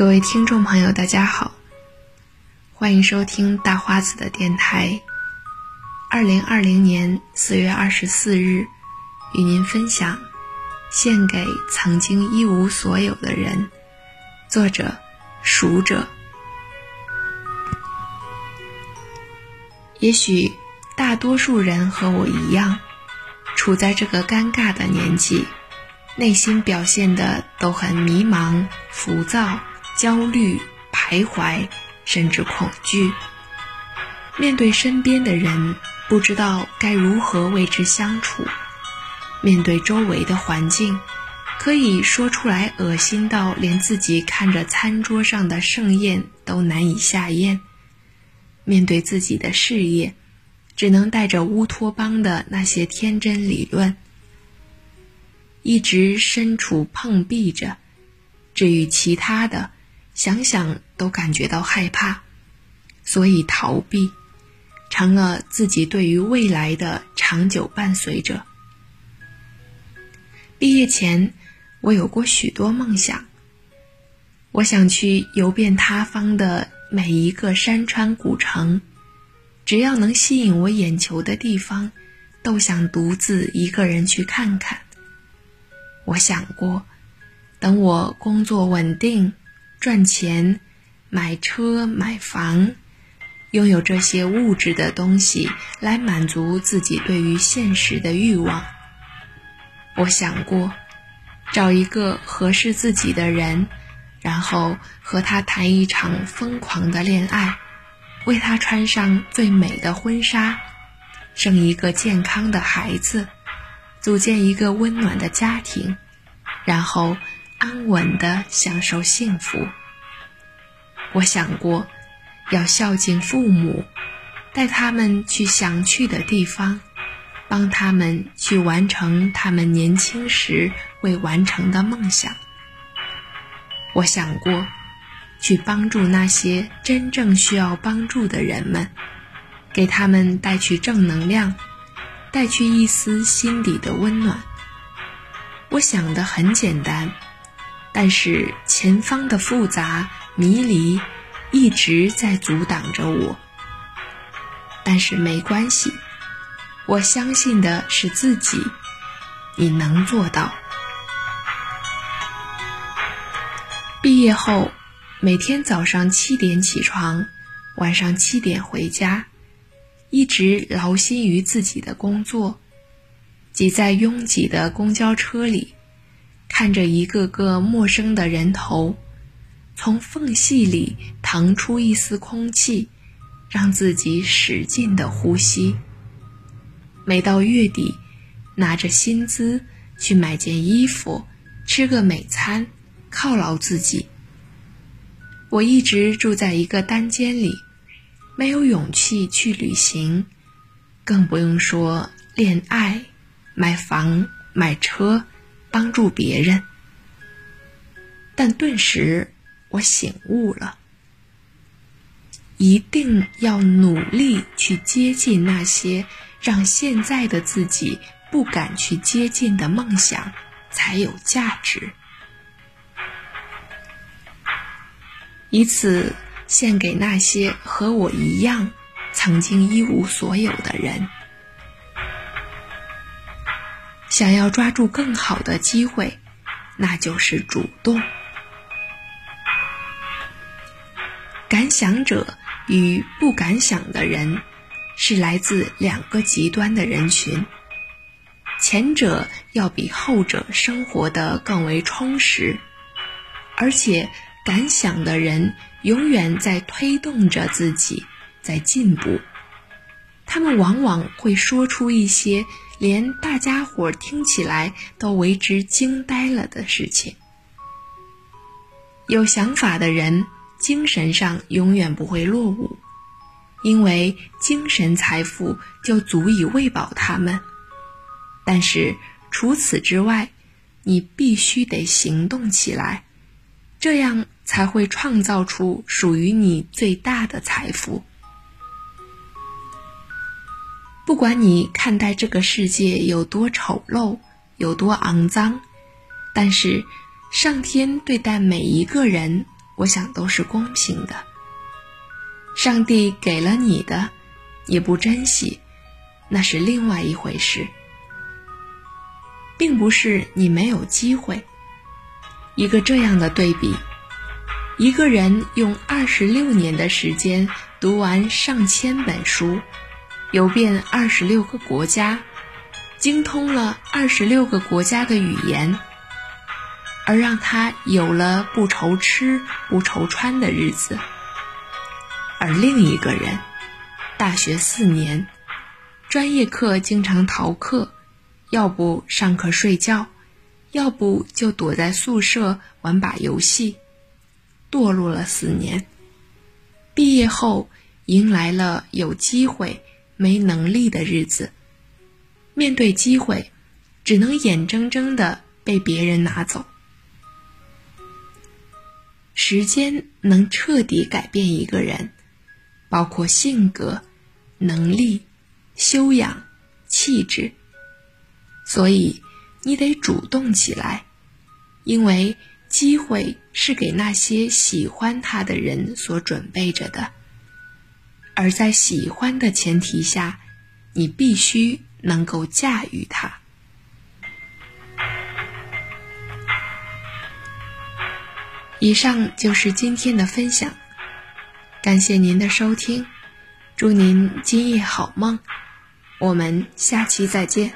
各位听众朋友，大家好，欢迎收听大花子的电台。二零二零年四月二十四日，与您分享《献给曾经一无所有的人》，作者：熟者。也许大多数人和我一样，处在这个尴尬的年纪，内心表现的都很迷茫、浮躁。焦虑、徘徊，甚至恐惧。面对身边的人，不知道该如何为之相处；面对周围的环境，可以说出来恶心到连自己看着餐桌上的盛宴都难以下咽；面对自己的事业，只能带着乌托邦的那些天真理论，一直身处碰壁着。至于其他的，想想都感觉到害怕，所以逃避成了自己对于未来的长久伴随者。毕业前，我有过许多梦想。我想去游遍他方的每一个山川古城，只要能吸引我眼球的地方，都想独自一个人去看看。我想过，等我工作稳定。赚钱，买车买房，拥有这些物质的东西来满足自己对于现实的欲望。我想过，找一个合适自己的人，然后和他谈一场疯狂的恋爱，为他穿上最美的婚纱，生一个健康的孩子，组建一个温暖的家庭，然后。安稳的享受幸福。我想过，要孝敬父母，带他们去想去的地方，帮他们去完成他们年轻时未完成的梦想。我想过，去帮助那些真正需要帮助的人们，给他们带去正能量，带去一丝心底的温暖。我想的很简单。但是前方的复杂迷离一直在阻挡着我。但是没关系，我相信的是自己，你能做到。毕业后，每天早上七点起床，晚上七点回家，一直劳心于自己的工作，挤在拥挤的公交车里。看着一个个陌生的人头，从缝隙里腾出一丝空气，让自己使劲的呼吸。每到月底，拿着薪资去买件衣服，吃个美餐，犒劳自己。我一直住在一个单间里，没有勇气去旅行，更不用说恋爱、买房、买车。帮助别人，但顿时我醒悟了：一定要努力去接近那些让现在的自己不敢去接近的梦想，才有价值。以此献给那些和我一样曾经一无所有的人。想要抓住更好的机会，那就是主动。敢想者与不敢想的人，是来自两个极端的人群。前者要比后者生活的更为充实，而且敢想的人永远在推动着自己在进步。他们往往会说出一些。连大家伙听起来都为之惊呆了的事情。有想法的人，精神上永远不会落伍，因为精神财富就足以喂饱他们。但是除此之外，你必须得行动起来，这样才会创造出属于你最大的财富。不管你看待这个世界有多丑陋、有多肮脏，但是上天对待每一个人我想都是公平的。上帝给了你的，你不珍惜，那是另外一回事。并不是你没有机会。一个这样的对比：一个人用二十六年的时间读完上千本书，游遍二十六个国家，精通了二十六个国家的语言，而让他有了不愁吃不愁穿的日子；而另一个人，大学四年，专业课经常逃课。要不上课睡觉，要不就躲在宿舍玩把游戏，堕落了四年。毕业后迎来了有机会没能力的日子，面对机会，只能眼睁睁的被别人拿走。时间能彻底改变一个人，包括性格、能力、修养、气质。所以，你得主动起来，因为机会是给那些喜欢他的人所准备着的。而在喜欢的前提下，你必须能够驾驭它。以上就是今天的分享，感谢您的收听，祝您今夜好梦，我们下期再见。